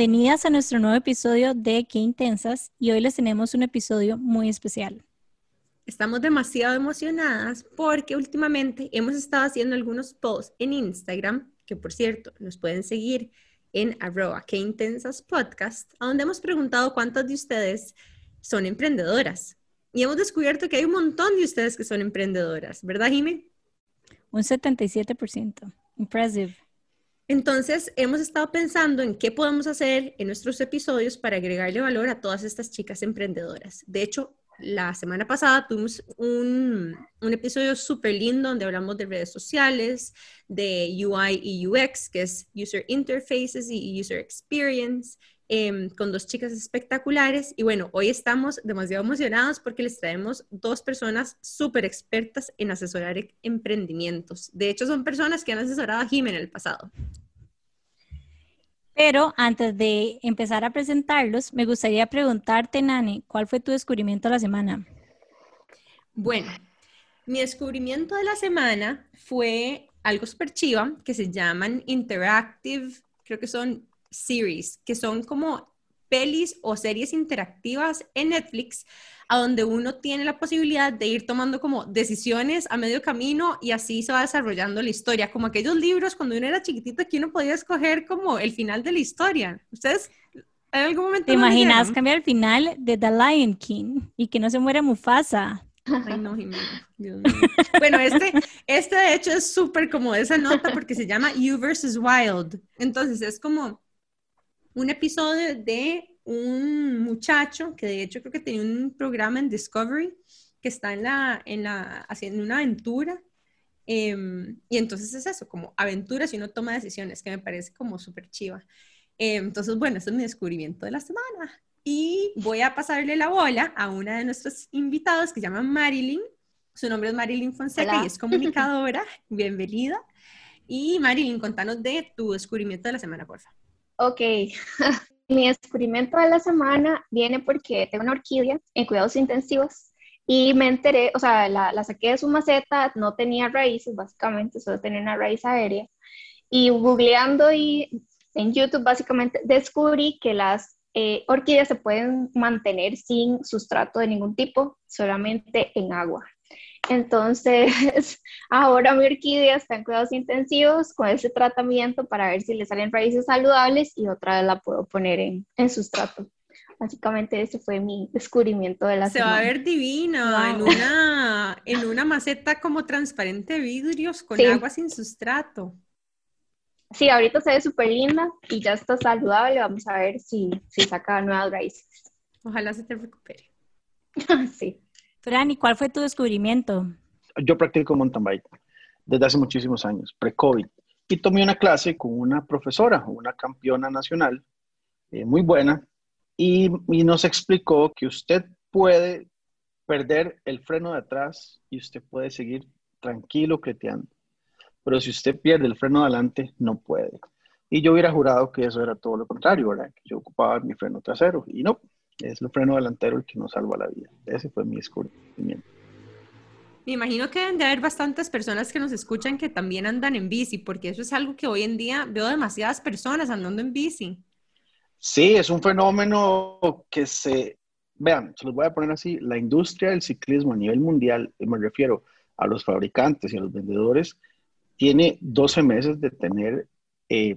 bienvenidas a nuestro nuevo episodio de Qué Intensas y hoy les tenemos un episodio muy especial. Estamos demasiado emocionadas porque últimamente hemos estado haciendo algunos posts en Instagram, que por cierto nos pueden seguir en arroba Qué Intensas Podcast, donde hemos preguntado cuántas de ustedes son emprendedoras. Y hemos descubierto que hay un montón de ustedes que son emprendedoras, ¿verdad, Jimmy? Un 77%. Impressive. Entonces, hemos estado pensando en qué podemos hacer en nuestros episodios para agregarle valor a todas estas chicas emprendedoras. De hecho, la semana pasada tuvimos un, episodio súper lindo donde hablamos de redes sociales, de UI y UX, que es User Interfaces y User Experience, Em, con dos chicas espectaculares. Y bueno, hoy estamos demasiado emocionados porque les traemos dos personas súper expertas en asesorar e-, emprendimientos. De hecho, son personas que han asesorado a Jim en el pasado. Pero antes de empezar a presentarlos, me gustaría preguntarte, Nani, ¿cuál fue tu descubrimiento de la semana? Bueno, mi descubrimiento de la semana fue algo súper chiva que se llaman Interactive, creo que son series, que son como pelis o series interactivas en Netflix, a donde uno tiene la posibilidad de ir tomando como decisiones a medio camino y así se va desarrollando la historia, como aquellos libros cuando uno era chiquitito que uno podía escoger como el final de la historia. ¿Ustedes en algún momento... ¿Te imaginas cambiar el final de The Lion King y que no se muera Mufasa? Ay, no, Bueno, este, este de hecho es súper como esa nota porque se llama You versus Wild. Entonces es como un episodio de un muchacho que de hecho creo que tenía un programa en Discovery que está en la, en la, haciendo una aventura. Em, y entonces es eso, como aventuras y uno toma decisiones, que me parece como súper chiva. Em, entonces, bueno, este es mi descubrimiento de la semana. Y voy a pasarle la bola a una de nuestros invitados que se llama Marilyn. Su nombre es Marilyn Fonseca y es comunicadora. Bienvenida. Y Marilyn, contanos de tu descubrimiento de la semana, por favor. Ok, mi descubrimiento de la semana viene porque tengo una orquídea en cuidados intensivos y me enteré, o sea, la, saqué de su maceta, no tenía raíces, básicamente, solo tenía una raíz aérea. Y googleando y en YouTube, básicamente, descubrí que las eh, orquídeas se pueden mantener sin sustrato de ningún tipo, solamente en agua. Entonces, ahora mi orquídea está en cuidados intensivos con ese tratamiento para ver si le salen raíces saludables y otra vez la puedo poner en, en sustrato. Básicamente ese fue mi descubrimiento de la Se va a ver divina en, una, en una maceta como transparente de vidrios con agua sin sustrato. Sí, ahorita se ve súper linda y ya está saludable. Vamos a ver si, si saca nuevas raíces. Ojalá se te recupere. sí. Fran, ¿y cuál fue tu descubrimiento? Yo practico mountain bike desde hace muchísimos años, pre-COVID, y tomé una clase con una profesora, una campeona nacional, eh, muy buena, y, nos explicó que usted puede perder el freno de atrás y usted puede seguir tranquilo creteando. Pero si usted pierde el freno de adelante, no puede. Y yo hubiera jurado que eso era todo lo contrario, ¿verdad? Que yo ocupaba mi freno trasero y no, es el freno delantero el que nos salva la vida. Ese fue mi descubrimiento. Me imagino que deben de haber bastantes personas que nos escuchan que también andan en bici, porque eso es algo que hoy en día veo demasiadas personas andando en bici. Sí, es un fenómeno que se, vean, se los voy a poner así, la industria del ciclismo a nivel mundial, me refiero a los fabricantes y a los vendedores, tiene 12 meses de tener eh,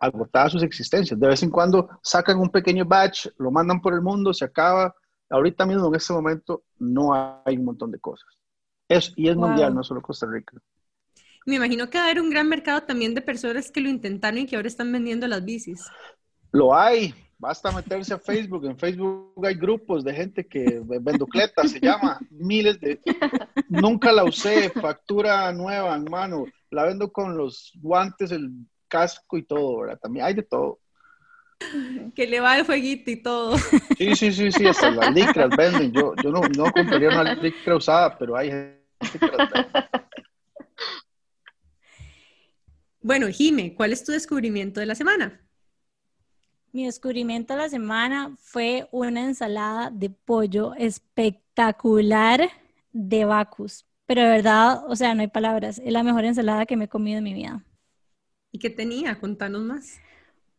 agotadas sus existencias. De vez en cuando sacan un pequeño batch, lo mandan por el mundo, se acaba. Ahorita mismo, en este momento, no hay un montón de cosas. Es, y es mundial, no solo Costa Rica. Me imagino que va a haber un gran mercado también de personas que lo intentaron y que ahora están vendiendo las bicis. Lo hay. Basta meterse a Facebook. En Facebook hay grupos de gente que venducleta, se llama. Miles de... Nunca la usé. Factura nueva, hermano. La vendo con los guantes, el casco y todo, ¿verdad? También hay de todo. Que le va el fueguito y todo. Sí, sí, sí, sí, hasta las licras venden. Yo, yo no, no compraría una licra usada, pero hay gente que las vende. Bueno, Jime, ¿cuál es tu descubrimiento de la semana? Mi descubrimiento de la semana fue una ensalada de pollo espectacular de Bacus. Pero de verdad, o sea, no hay palabras. Es la mejor ensalada que me he comido en mi vida. ¿Y qué tenía? Contanos más.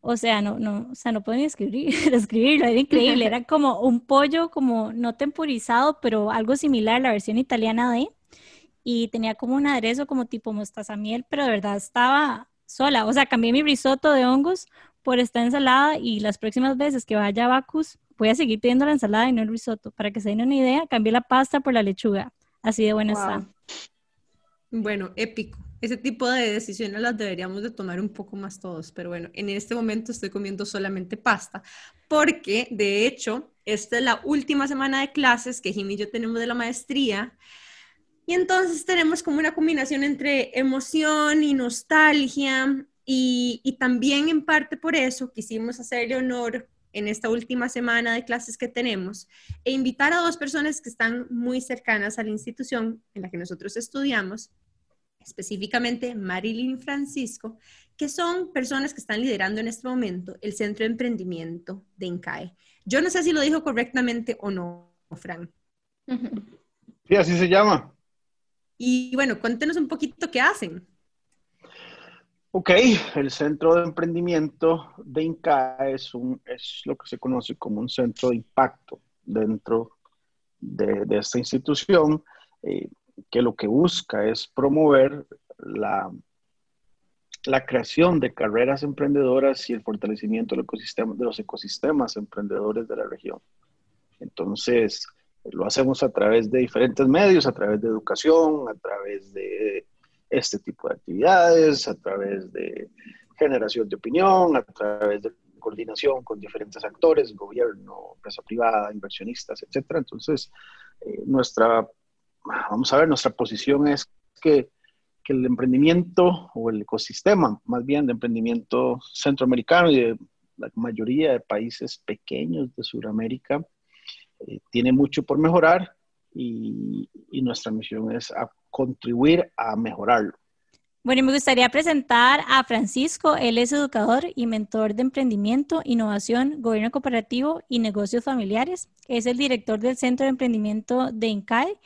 o sea, no, no, o sea, no pueden escribir, escribirlo, era increíble, era como un pollo como no temporizado, pero algo similar, la versión italiana de, y tenía como un aderezo como tipo mostaza miel, pero de verdad estaba sola, o sea, cambié mi risotto de hongos por esta ensalada y las próximas veces que vaya a Bacus voy a seguir pidiendo la ensalada y no el risotto, para que se den una idea, cambié la pasta por la lechuga, así de buena está. Bueno, épico ese tipo de decisiones las deberíamos de tomar un poco más todos, pero bueno, en este momento estoy comiendo solamente pasta, porque de hecho, esta es la última semana de clases que Jimmy y yo tenemos de la maestría, y entonces tenemos como una combinación entre emoción y nostalgia, y, y también en parte por eso quisimos hacerle honor en esta última semana de clases que tenemos e invitar a dos personas que están muy cercanas a la institución en la que nosotros estudiamos específicamente Marilyn Francisco, que son personas que están liderando en este momento el Centro de Emprendimiento de INCAE. Yo no sé si lo dijo correctamente o no, Fran. Sí, así se llama. Y bueno, cuéntenos un poquito qué hacen. Ok, el Centro de Emprendimiento de INCAE es, un, es lo que se conoce como un centro de impacto dentro de, esta institución. Eh, que lo que busca es promover la, la creación de carreras emprendedoras y el fortalecimiento del ecosistema, de los ecosistemas emprendedores de la región. Entonces, lo hacemos a través de diferentes medios, a través de educación, a través de este tipo de actividades, a través de generación de opinión, a través de coordinación con diferentes actores, gobierno, empresa privada, inversionistas, etc. Entonces, eh, nuestra vamos a ver, nuestra posición es que, el emprendimiento o el ecosistema, más bien de emprendimiento centroamericano y de la mayoría de países pequeños de Sudamérica, eh, tiene mucho por mejorar y, y nuestra misión es a contribuir a mejorarlo. Bueno, y me gustaría presentar a Francisco. Él es educador y mentor de emprendimiento, innovación, gobierno cooperativo y negocios familiares. Es el director del Centro de Emprendimiento de INCAE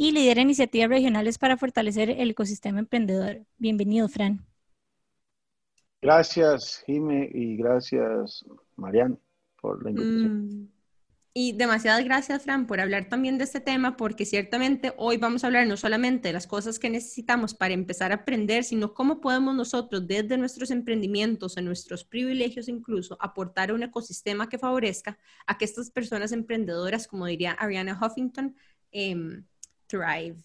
y lidera iniciativas regionales para fortalecer el ecosistema emprendedor. Bienvenido, Fran. Gracias, Jime, y gracias, Marian, por la invitación. Mm, y demasiadas gracias, Fran, por hablar también de este tema, porque ciertamente hoy vamos a hablar no solamente de las cosas que necesitamos para empezar a aprender, sino cómo podemos nosotros, desde nuestros emprendimientos, en nuestros privilegios incluso, aportar a un ecosistema que favorezca a que estas personas emprendedoras, como diría Ariana Huffington, eh, Thrive.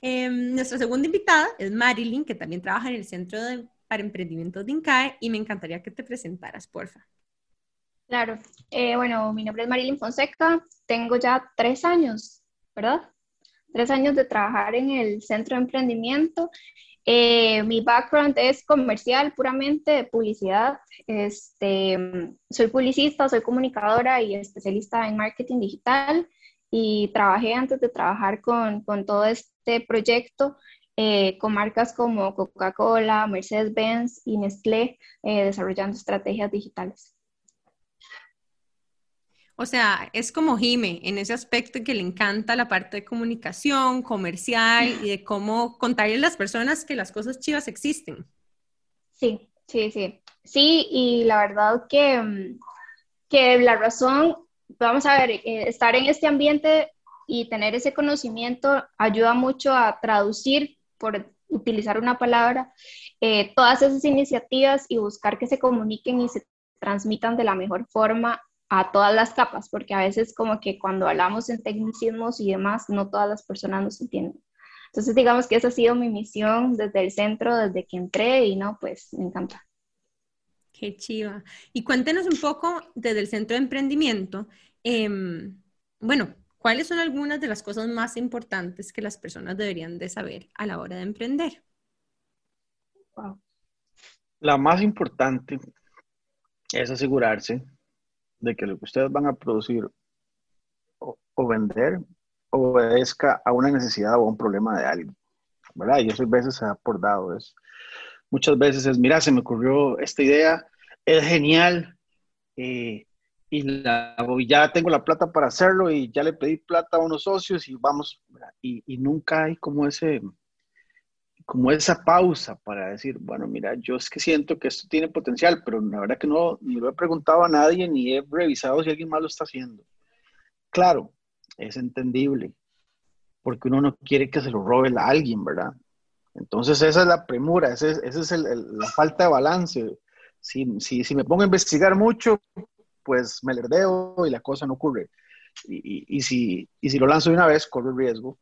Em, nuestra segunda invitada es Marilyn, que también trabaja en el Centro para Emprendimiento de INCAE y me encantaría que te presentaras, porfa. Claro, eh, bueno, mi nombre es Marilyn Fonseca, tengo ya tres años, ¿verdad? Tres años de trabajar en el Centro de Emprendimiento. Eh, mi background es comercial, puramente de publicidad. Este, soy publicista, soy comunicadora y especialista en marketing digital y trabajé antes de trabajar con, con todo este proyecto eh, con marcas como Coca-Cola, Mercedes-Benz y Nestlé, eh, desarrollando estrategias digitales. O sea, es como Jime en ese aspecto que le encanta la parte de comunicación, comercial y de cómo contarle a las personas que las cosas chivas existen. Sí, sí, sí. Sí, y la verdad que, que la razón vamos a ver, eh, estar en este ambiente y tener ese conocimiento ayuda mucho a traducir, por utilizar una palabra, eh, todas esas iniciativas y buscar que se comuniquen y se transmitan de la mejor forma a todas las capas, porque a veces como que cuando hablamos en tecnicismos y demás, no todas las personas nos entienden. Entonces digamos que esa ha sido mi misión desde el centro, desde que entré y no, pues me encanta. Qué chiva. Y cuéntenos un poco desde el centro de emprendimiento. Em, bueno, ¿cuáles son algunas de las cosas más importantes que las personas deberían de saber a la hora de emprender? La más importante es asegurarse de que lo que ustedes van a producir o, vender obedezca a una necesidad o a un problema de alguien, ¿verdad? Y eso a veces se ha por dado. Es, muchas veces es, mira, se me ocurrió esta idea, es genial, eh, y, ya tengo la plata para hacerlo y ya le pedí plata a unos socios y vamos, y, y nunca hay como ese, como esa pausa para decir, bueno, mira, yo es que siento que esto tiene potencial, pero la verdad que no, ni lo he preguntado a nadie, ni he revisado si alguien más lo está haciendo. Claro, es entendible, porque uno no quiere que se lo robe a alguien, ¿verdad? Entonces esa es la premura, esa es, la falta de balance. Si, si, me pongo a investigar mucho, pues me lerdeo y la cosa no ocurre. Y, si, y si lo lanzo de una vez, corre riesgo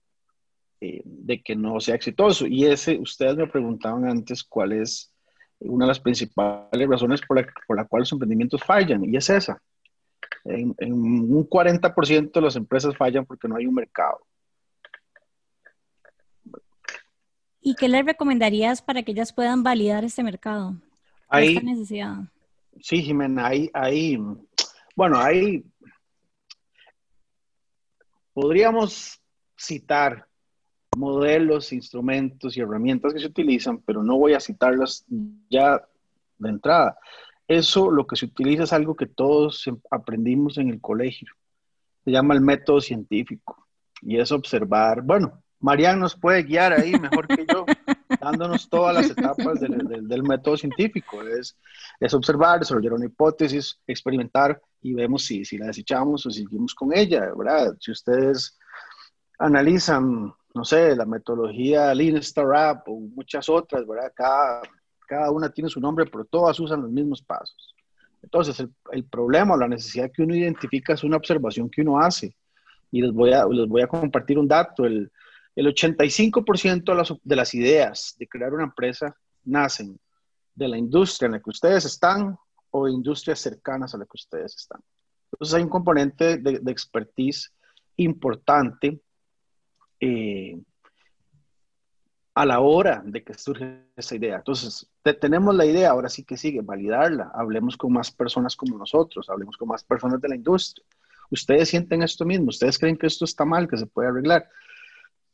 eh, de que no sea exitoso. Y ese, ustedes me preguntaban antes cuál es una de las principales razones por la, por la cual los emprendimientos fallan, y es esa. En, en un 40% de las empresas fallan porque no hay un mercado. ¿Y qué les recomendarías para que ellas puedan validar este mercado? Esta necesidad. Sí, Jimena, hay, hay, bueno, hay, podríamos citar modelos, instrumentos y herramientas que se utilizan, pero no voy a citarlas ya de entrada. Eso lo que se utiliza es algo que todos aprendimos en el colegio. Se llama el método científico y es observar, bueno, Marian nos puede guiar ahí mejor que yo, dándonos todas las etapas del, método científico. Es, es, observar, desarrollar una hipótesis, experimentar y vemos si, si la desechamos o seguimos con ella, ¿verdad? Si ustedes analizan, no sé, la metodología Lean Startup o muchas otras, ¿verdad? Cada, cada una tiene su nombre, pero todas usan los mismos pasos. Entonces, el, el problema o la necesidad que uno identifica es una observación que uno hace. Y les voy a, les voy a compartir un dato. El, el 85% de las, de ideas de crear una empresa nacen de la industria en la que ustedes están o de industrias cercanas a la que ustedes están. Entonces hay un componente de, expertise importante eh, a la hora de que surge esa idea. Entonces, tenemos la idea, ahora sí que sigue, validarla. Hablemos con más personas como nosotros, hablemos con más personas de la industria. Ustedes sienten esto mismo, ustedes creen que esto está mal, que se puede arreglar.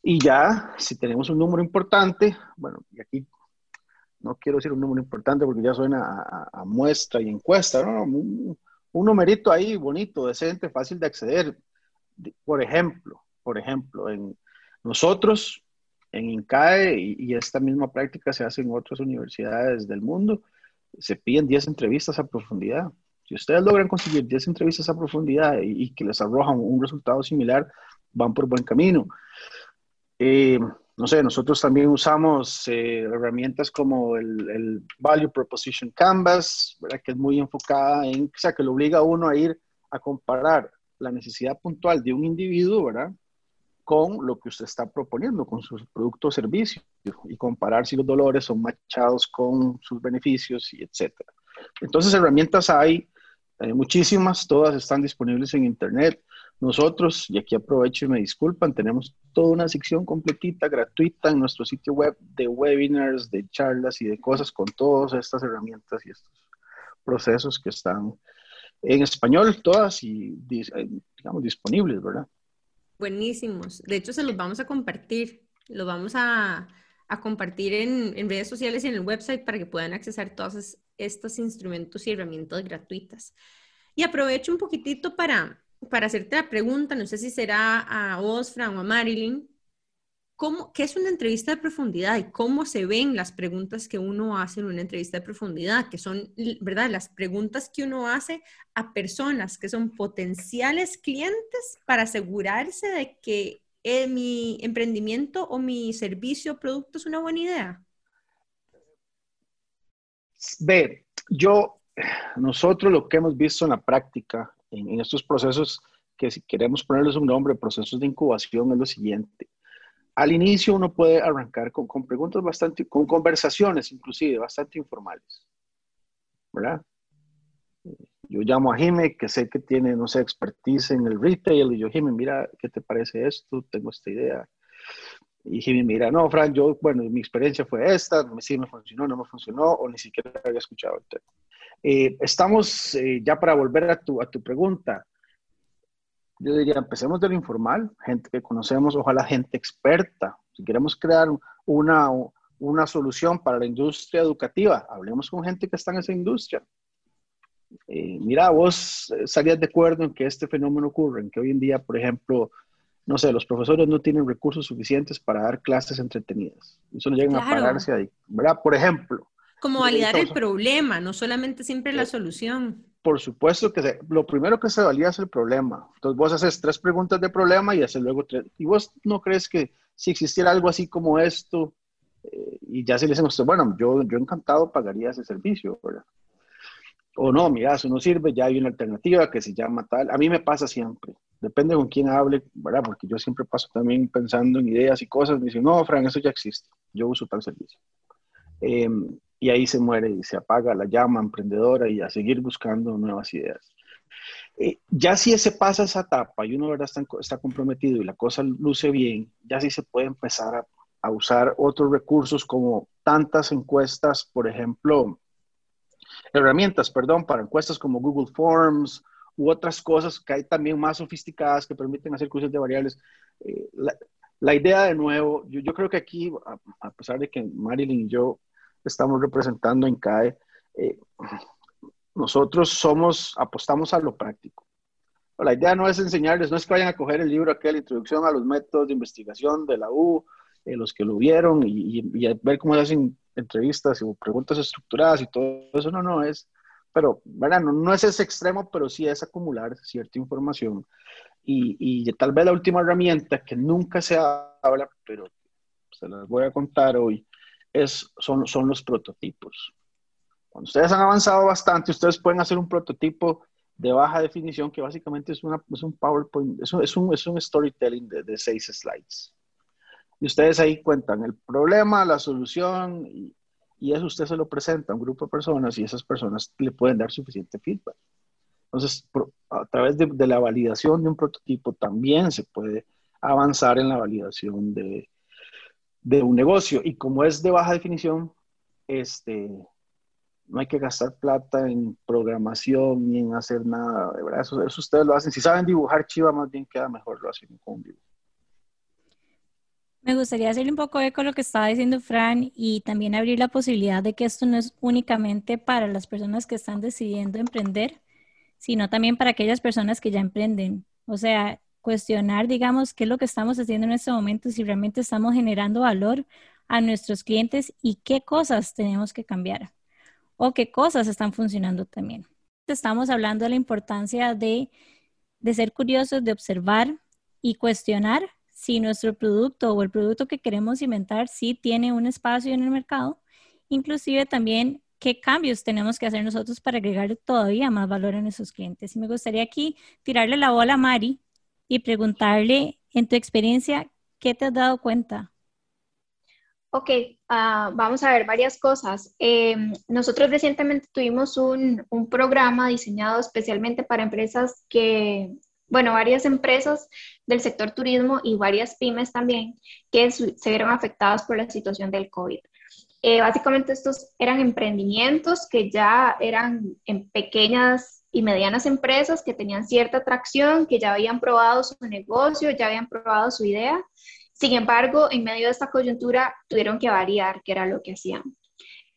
Y ya, si tenemos un número importante, bueno, y aquí no quiero decir un número importante porque ya suena a, muestra y encuesta, ¿no? Un, numerito ahí bonito, decente, fácil de acceder. Por ejemplo, por ejemplo, en nosotros, en INCAE, y, esta misma práctica se hace en otras universidades del mundo, se piden 10 entrevistas a profundidad. Si ustedes logran conseguir 10 entrevistas a profundidad y que les arrojan un resultado similar, van por buen camino. Eh, no sé, nosotros también usamos eh, herramientas como el, Value Proposition Canvas, ¿verdad? que es muy enfocada en, o sea, que lo obliga a uno a ir a comparar la necesidad puntual de un individuo, ¿verdad? Con lo que usted está proponiendo, con su producto o servicio, y comparar si los dolores son machados con sus beneficios, y etcétera. Entonces, herramientas hay eh, muchísimas, todas están disponibles en Internet. Nosotros, y aquí aprovecho y me disculpan, tenemos toda una sección completita, gratuita en nuestro sitio web de webinars, de charlas y de cosas con todas estas herramientas y estos procesos que están en español, todas y, eh, digamos, disponibles, ¿verdad? Buenísimos. De hecho, se los vamos a compartir. Los vamos a, a compartir en, en, redes sociales y en el website para que puedan accesar todos estos instrumentos y herramientas gratuitas. Y aprovecho un poquitito para, para hacerte la pregunta, no sé si será a vos, o a Marilyn, ¿cómo, ¿qué es una entrevista de profundidad y cómo se ven las preguntas que uno hace en una entrevista de profundidad? Que son, ¿verdad? Las preguntas que uno hace a personas que son potenciales clientes para asegurarse de que eh, mi emprendimiento o mi servicio o producto es una buena idea. Ve, yo, nosotros lo que hemos visto en la práctica en, estos procesos que si queremos ponerles un nombre, procesos de incubación, es lo siguiente. Al inicio uno puede arrancar con, con preguntas bastante, con conversaciones inclusive, bastante informales, ¿verdad? Yo llamo a Jimmy, que sé que tiene, no sé, expertise en el retail, y yo, Jimmy, mira, ¿qué te parece esto? Tengo esta idea. Y Jimmy, mira, no, Fran, yo, bueno, mi experiencia fue esta, sí me funcionó, no me funcionó, o ni siquiera había escuchado el tema. Eh, estamos eh, ya para volver a tu, a tu pregunta. Yo diría, empecemos de lo informal, gente que conocemos, ojalá gente experta. Si queremos crear una, una solución para la industria educativa, hablemos con gente que está en esa industria. Eh, mira, vos estarías de acuerdo en que este fenómeno ocurre, en que hoy en día, por ejemplo, no sé, los profesores no tienen recursos suficientes para dar clases entretenidas. Y solo llegan a pararse ahí, ¿verdad? Por ejemplo. Como validar el problema, no solamente siempre la eh, solución. Por supuesto que lo primero que se valida es el problema. Entonces vos haces tres preguntas de problema y haces luego tres. ¿Y vos no crees que si existiera algo así como esto, eh, y ya se le dicen a usted, bueno, yo, yo encantado pagaría ese servicio, ¿verdad? O no, mira, eso no sirve, ya hay una alternativa que se llama tal. A mí me pasa siempre depende con quién hable, ¿verdad? Porque yo siempre paso también pensando en ideas y cosas, me dicen, no, Fran, eso ya existe, yo uso tal servicio. Em, y ahí se muere y se apaga la llama emprendedora y a seguir buscando nuevas ideas. Eh, ya si se pasa esa etapa y uno ¿verdad? Está, está, comprometido y la cosa luce bien, ya sí se puede empezar a, a usar otros recursos como tantas encuestas, por ejemplo, herramientas, perdón, para encuestas como Google Forms u otras cosas que hay también más sofisticadas que permiten hacer cruces de variables. Eh, la, idea de nuevo, yo, yo creo que aquí, a, pesar de que Marilyn y yo estamos representando en CAE, eh, nosotros somos, apostamos a lo práctico. La idea no es enseñarles, no es que vayan a coger el libro aquel, Introducción a los métodos de investigación de la U, eh, los que lo vieron, y, y, ver cómo se hacen entrevistas y preguntas estructuradas y todo eso. No, no, es pero bueno, no, es ese extremo, pero sí es acumular cierta información. Y, y, tal vez la última herramienta que nunca se habla, pero se las voy a contar hoy, es, son, son los prototipos. Cuando ustedes han avanzado bastante, ustedes pueden hacer un prototipo de baja definición que básicamente es, una, es un PowerPoint, es un, es un, es un storytelling de, de, seis slides. Y ustedes ahí cuentan el problema, la solución y, y eso usted se lo presenta a un grupo de personas y esas personas le pueden dar suficiente feedback. Entonces, a través de, la validación de un prototipo también se puede avanzar en la validación de, de, un negocio. Y como es de baja definición, este, no hay que gastar plata en programación ni en hacer nada. De verdad, eso, eso ustedes lo hacen. Si saben dibujar chiva, más bien queda mejor lo hacen con un dibujo. Me gustaría hacerle un poco eco a lo que estaba diciendo Fran y también abrir la posibilidad de que esto no es únicamente para las personas que están decidiendo emprender, sino también para aquellas personas que ya emprenden. O sea, cuestionar, digamos, qué es lo que estamos haciendo en este momento, si realmente estamos generando valor a nuestros clientes y qué cosas tenemos que cambiar o qué cosas están funcionando también. Estamos hablando de la importancia de, de ser curiosos, de observar y cuestionar si nuestro producto o el producto que queremos inventar sí tiene un espacio en el mercado, inclusive también qué cambios tenemos que hacer nosotros para agregar todavía más valor a nuestros clientes. Y me gustaría aquí tirarle la bola a Mari y preguntarle, en tu experiencia, ¿qué te has dado cuenta? Ok, ah, vamos a ver varias cosas. Em, nosotros recientemente tuvimos un, un, programa diseñado especialmente para empresas que bueno, varias empresas del sector turismo y varias pymes también que se vieron afectadas por la situación del COVID. Eh, básicamente estos eran emprendimientos que ya eran en pequeñas y medianas empresas que tenían cierta atracción, que ya habían probado su negocio, ya habían probado su idea. Sin embargo, en medio de esta coyuntura tuvieron que variar qué era lo que hacían.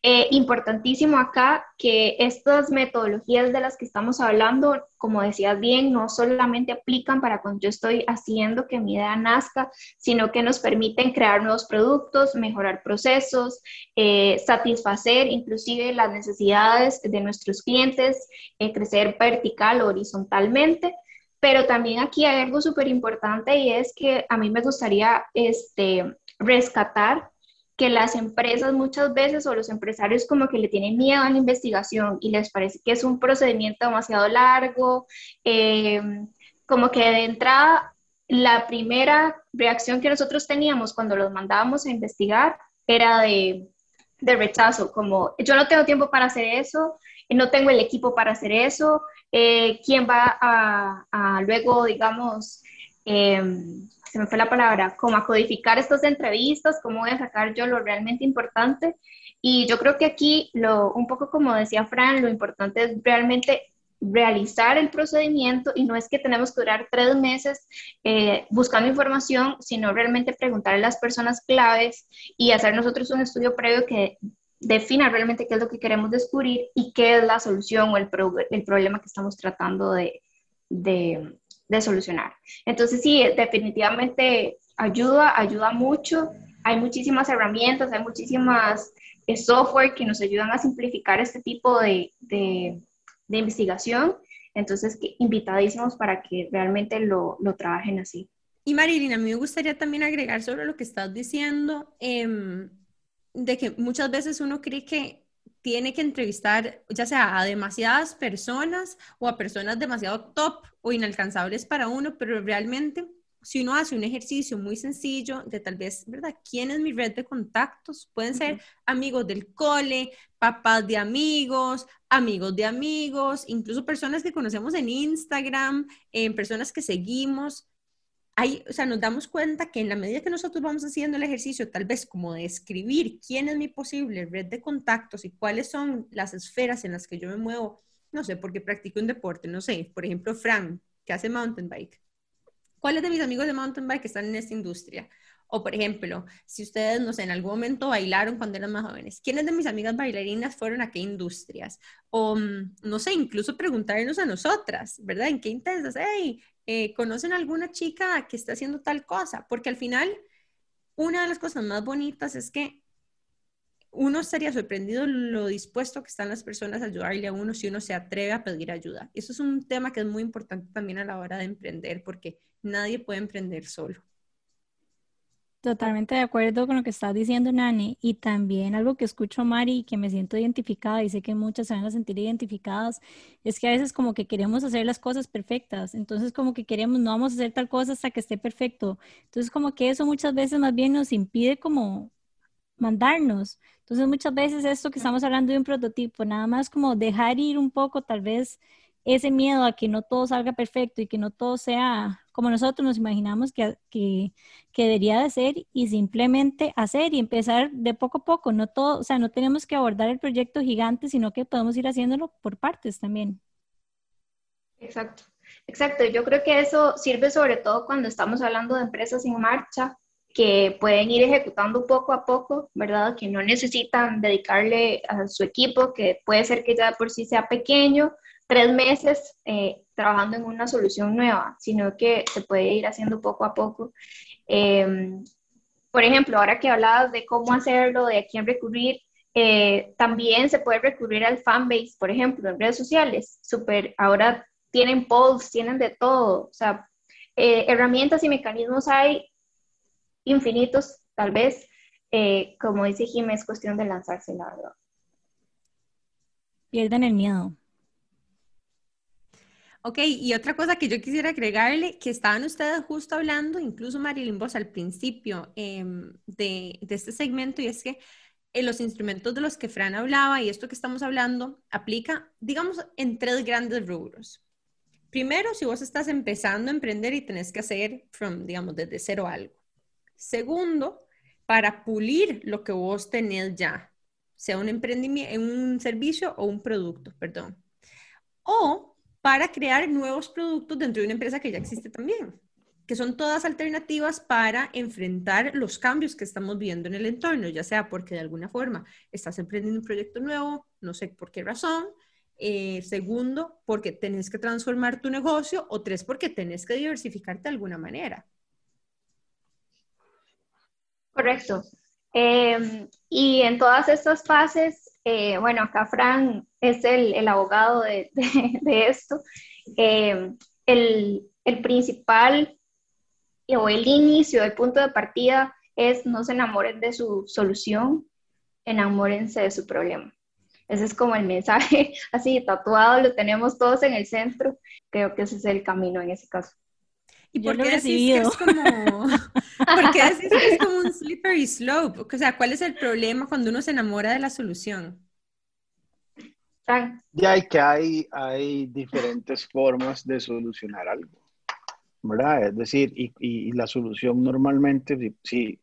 Eh, importantísimo acá que estas metodologías de las que estamos hablando, como decías bien, no solamente aplican para cuando yo estoy haciendo que mi idea nazca, sino que nos permiten crear nuevos productos, mejorar procesos, eh, satisfacer inclusive las necesidades de nuestros clientes, eh, crecer vertical o horizontalmente. Pero también aquí hay algo súper importante y es que a mí me gustaría este, rescatar que las empresas muchas veces o los empresarios como que le tienen miedo a la investigación y les parece que es un procedimiento demasiado largo, eh, como que de entrada la primera reacción que nosotros teníamos cuando los mandábamos a investigar era de, de rechazo, como yo no tengo tiempo para hacer eso, no tengo el equipo para hacer eso, eh, ¿quién va a, a luego, digamos, eh, se me fue la palabra, como a codificar estas entrevistas, cómo voy a sacar yo lo realmente importante. Y yo creo que aquí, lo, un poco como decía Fran, lo importante es realmente realizar el procedimiento y no es que tenemos que durar tres meses eh, buscando información, sino realmente preguntar a las personas claves y hacer nosotros un estudio previo que defina realmente qué es lo que queremos descubrir y qué es la solución o el, el problema que estamos tratando de, de, de solucionar. Entonces sí, definitivamente ayuda, ayuda mucho. Hay muchísimas herramientas, hay muchísimas eh, software que nos ayudan a simplificar este tipo de, de, investigación. Entonces, invitadísimos para que realmente lo, lo trabajen así. Y Marilina, a mí me gustaría también agregar sobre lo que estás diciendo, em, de que muchas veces uno cree que tiene que entrevistar ya sea a demasiadas personas o a personas demasiado top o inalcanzables para uno, pero realmente si uno hace un ejercicio muy sencillo de tal vez, ¿verdad? ¿Quién es mi red de contactos? Pueden ser amigos del cole, papás de amigos, amigos de amigos, incluso personas que conocemos en Instagram, en eh, personas que seguimos o sea, nos damos cuenta que en la medida que nosotros vamos haciendo el ejercicio, tal vez como de escribir quién es mi posible red de contactos y cuáles son las esferas en las que yo me muevo, no sé, porque practico un deporte, no sé, por ejemplo, Fran, que hace mountain bike. ¿Cuáles de mis amigos de mountain bike están en esta industria? O, por ejemplo, si ustedes, no sé, en algún momento bailaron cuando eran más jóvenes, ¿quiénes de mis amigas bailarinas fueron a qué industrias? O, mm, no sé, incluso preguntarnos a nosotras, ¿verdad? ¿En qué intensas? Hey, eh, ¿conocen alguna chica que está haciendo tal cosa? Porque al final, una de las cosas más bonitas es que uno estaría sorprendido lo dispuesto que están las personas a ayudarle a uno si uno se atreve a pedir ayuda. Eso es un tema que es muy importante también a la hora de emprender, porque nadie puede emprender solo. Totalmente de acuerdo con lo que estás diciendo, Nani. Y también algo que escucho, Mari, y que me siento identificada y sé que muchas se van a sentir identificadas, es que a veces como que queremos hacer las cosas perfectas. Entonces como que queremos, no vamos a hacer tal cosa hasta que esté perfecto. Entonces como que eso muchas veces más bien nos impide como mandarnos. Entonces muchas veces esto que estamos hablando de un prototipo, nada más como dejar ir un poco tal vez ese miedo a que no todo salga perfecto y que no todo sea como nosotros nos imaginamos que, que, debería de ser y simplemente hacer y empezar de poco a poco, no todo, o sea, no tenemos que abordar el proyecto gigante, sino que podemos ir haciéndolo por partes también. Exacto, exacto. Yo creo que eso sirve sobre todo cuando estamos hablando de empresas en marcha que pueden ir ejecutando poco a poco, ¿verdad? Que no necesitan dedicarle a su equipo, que puede ser que ya por sí sea pequeño, tres meses eh, trabajando en una solución nueva, sino que se puede ir haciendo poco a poco. Em, por ejemplo, ahora que hablabas de cómo hacerlo, de a quién recurrir, eh, también se puede recurrir al fanbase, por ejemplo, en redes sociales. Super, ahora tienen polls, tienen de todo. O sea, eh, herramientas y mecanismos hay infinitos, tal vez. como dice Jim, es cuestión de lanzarse, la verdad. Pierden el miedo. Ok, y otra cosa que yo quisiera agregarle, que estaban ustedes justo hablando, incluso Marilyn Vos al principio em, de, este segmento, y es que en los instrumentos de los que Fran hablaba y esto que estamos hablando aplica, digamos, en tres grandes rubros. Primero, si vos estás empezando a emprender y tenés que hacer, from, digamos, desde cero algo. Segundo, para pulir lo que vos tenés ya, sea un emprendimiento, un servicio o un producto, perdón. O para crear nuevos productos dentro de una empresa que ya existe también, que son todas alternativas para enfrentar los cambios que estamos viendo en el entorno, ya sea porque de alguna forma estás emprendiendo un proyecto nuevo, no sé por qué razón, eh, segundo, porque tenés que transformar tu negocio, o tres, porque tenés que diversificarte de alguna manera. Correcto. Em, y en todas estas fases eh, bueno, acá Fran es el, abogado de, esto. Eh, el, principal o el inicio, el punto de partida es no se enamoren de su solución, enamórense de su problema. Ese es como el mensaje así tatuado, lo tenemos todos en el centro. Creo que ese es el camino en ese caso. ¿Y por qué decís que es como, ¿por qué decís que es como un slippery slope? O sea, ¿cuál es el problema cuando uno se enamora de la solución? Ya hay que hay, hay diferentes formas de solucionar algo, ¿verdad? Es decir, y, y, la solución normalmente, sí,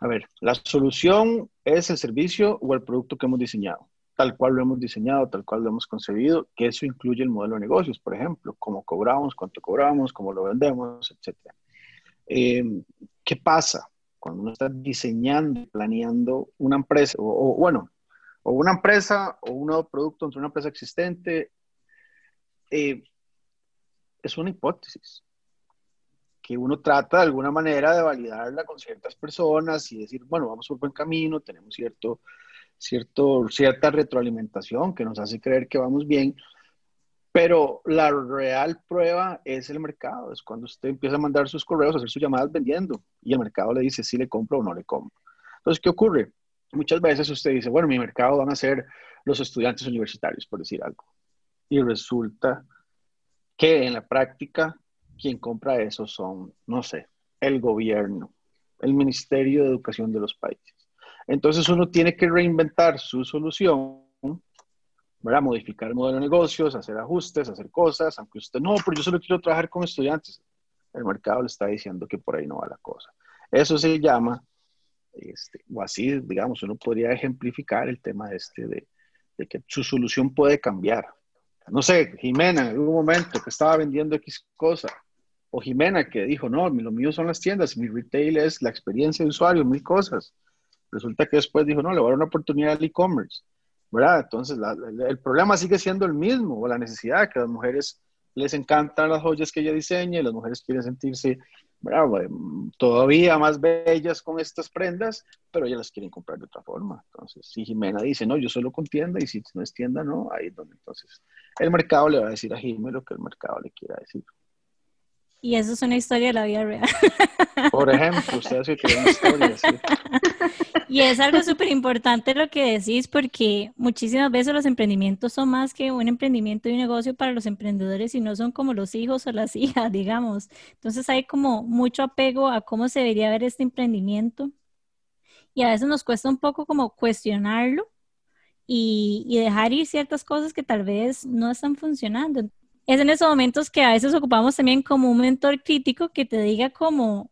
a ver, la solución es el servicio o el producto que hemos diseñado tal cual lo hemos diseñado, tal cual lo hemos concebido, que eso incluye el modelo de negocios, por ejemplo, cómo cobramos, cuánto cobramos, cómo lo vendemos, etc. Eh, ¿Qué pasa cuando uno está diseñando, planeando una empresa, o, bueno, o una empresa o un nuevo producto entre una empresa existente? Eh, es una hipótesis que uno trata de alguna manera de validarla con ciertas personas y decir, bueno, vamos por buen camino, tenemos cierto, cierto, cierta retroalimentación que nos hace creer que vamos bien, pero la real prueba es el mercado, es cuando usted empieza a mandar sus correos, a hacer sus llamadas vendiendo y el mercado le dice si le compro o no le compro. Entonces, ¿qué ocurre? Muchas veces usted dice, bueno, mi mercado van a ser los estudiantes universitarios, por decir algo. Y resulta que en la práctica quien compra eso son, no sé, el gobierno, el Ministerio de Educación de los países. Entonces uno tiene que reinventar su solución, ¿verdad? modificar el modelo de negocios, hacer ajustes, hacer cosas, aunque usted no, pero yo solo quiero trabajar con estudiantes. El mercado le está diciendo que por ahí no va la cosa. Eso se llama, este, o así, digamos, uno podría ejemplificar el tema este de, de que su solución puede cambiar. No sé, Jimena, en algún momento que estaba vendiendo X cosa, o Jimena que dijo, no, lo mío son las tiendas, mi retail es la experiencia de usuario, mil cosas. Resulta que después dijo, no, le voy a dar una oportunidad al e-commerce, ¿verdad? Entonces, el problema sigue siendo el mismo, o la necesidad que las mujeres les encantan las joyas que ella diseña y las mujeres quieren sentirse todavía más bellas con estas prendas, pero ellas las quieren comprar de otra forma. Entonces, si Jimena dice, no, yo solo con tienda, y si no es tienda, no, ahí es donde entonces el mercado le va a decir a Jimena lo que el mercado le quiera decir. Y eso es una historia de la vida real. Por ejemplo, usted hace que una historia, sí. Y es algo súper importante lo que decís porque muchísimas veces los emprendimientos son más que un emprendimiento y un negocio para los emprendedores y no son como los hijos o las hijas, digamos. Entonces hay como mucho apego a cómo se debería ver este emprendimiento y a veces nos cuesta un poco como cuestionarlo y, y dejar ir ciertas cosas que tal vez no están funcionando es en esos momentos que a veces ocupamos también como un mentor crítico que te diga como,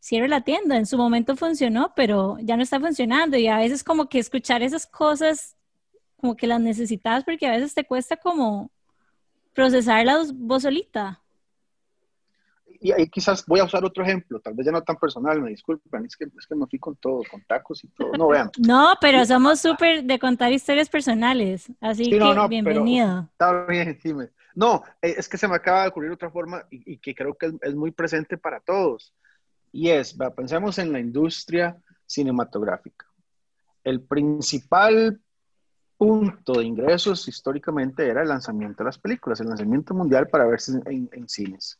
cierre la tienda, en su momento funcionó, pero ya no está funcionando y a veces como que escuchar esas cosas como que las necesitas porque a veces te cuesta como procesarlas vos solita. Y ahí quizás voy a usar otro ejemplo, tal vez ya no tan personal, me disculpen, es que, es que me fui con todo, con tacos y todo, no vean. No, pero somos súper de contar historias personales, así que bienvenido. está bien, dime. No, eh, es que se me acaba de ocurrir otra forma y, que creo que es, muy presente para todos. Y es, pensemos en la industria cinematográfica. El principal punto de ingresos históricamente era el lanzamiento de las películas, el lanzamiento mundial para verse en, en cines.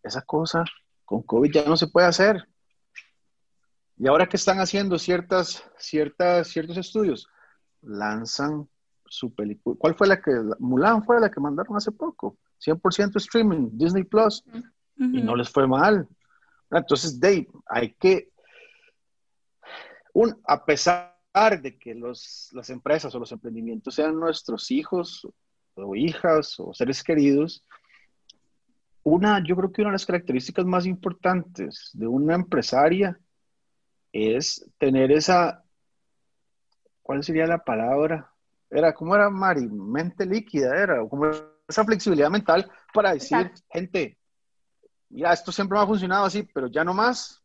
Esa cosa con COVID ya no se puede hacer. Y ahora que están haciendo ciertas, ciertas, ciertos estudios, lanzan su película. ¿Cuál fue la que? Mulan fue la que mandaron hace poco. 100% streaming, Disney Plus. Y no les fue mal. Entonces, Dave, hay que. Un, a pesar de que los, las empresas o los emprendimientos sean nuestros hijos o hijas o seres queridos, una, yo creo que una de las características más importantes de una empresaria es tener esa, ¿cuál sería la palabra? Era, ¿cómo era Mari? Mente líquida, era, como esa flexibilidad mental para decir, gente, mira, esto siempre me ha funcionado así, pero ya no más.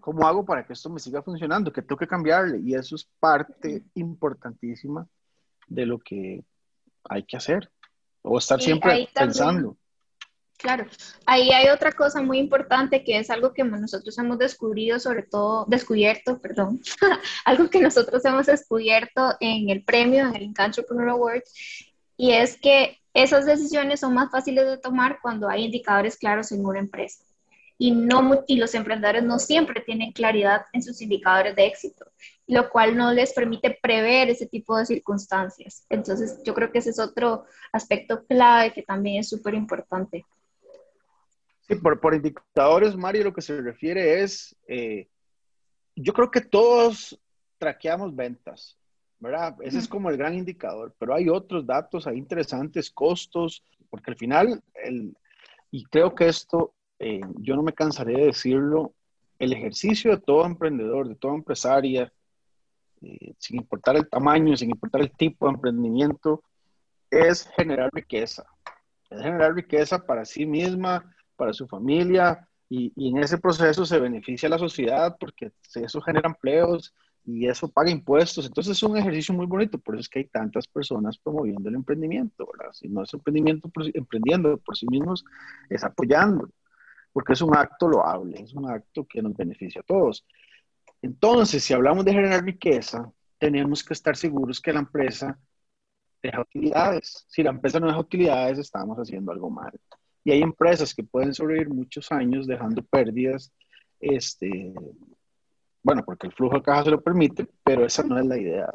¿Cómo hago para que esto me siga funcionando? Que tengo que cambiarle. Y eso es parte importantísima de lo que hay que hacer. O estar siempre pensando. Claro, ahí hay otra cosa muy importante que es algo que nosotros hemos descubierto, sobre todo, descubierto, perdón, algo que nosotros hemos descubierto en el premio, en el Entrepreneur Award, y es que esas decisiones son más fáciles de tomar cuando hay indicadores claros en una empresa. Y, no, y los emprendedores no siempre tienen claridad en sus indicadores de éxito, lo cual no les permite prever ese tipo de circunstancias. Entonces, yo creo que ese es otro aspecto clave que también es súper importante. Sí, por, por, indicadores, Mario, lo que se refiere es, eh, yo creo que todos traqueamos ventas, ¿verdad? Ese es como el gran indicador, pero hay otros datos ahí interesantes, costos, porque al final, el, y creo que esto, eh, yo no me cansaré de decirlo, el ejercicio de todo emprendedor, de toda empresaria, eh, sin importar el tamaño, sin importar el tipo de emprendimiento, es generar riqueza. Es generar riqueza para sí misma, para su familia y, en ese proceso se beneficia a la sociedad porque eso genera empleos, y eso paga impuestos. Entonces es un ejercicio muy bonito, por eso es que hay tantas personas promoviendo el emprendimiento, ¿verdad? Si no es emprendimiento por, emprendiendo por sí mismos, es apoyando, porque es un acto loable, es un acto que nos beneficia a todos. Entonces, si hablamos de generar riqueza, tenemos que estar seguros que la empresa deja utilidades. Si la empresa no deja utilidades, estamos haciendo algo mal. Y hay empresas que pueden sobrevivir muchos años dejando pérdidas, este, bueno, porque el flujo de caja se lo permite, pero esa no es la idea.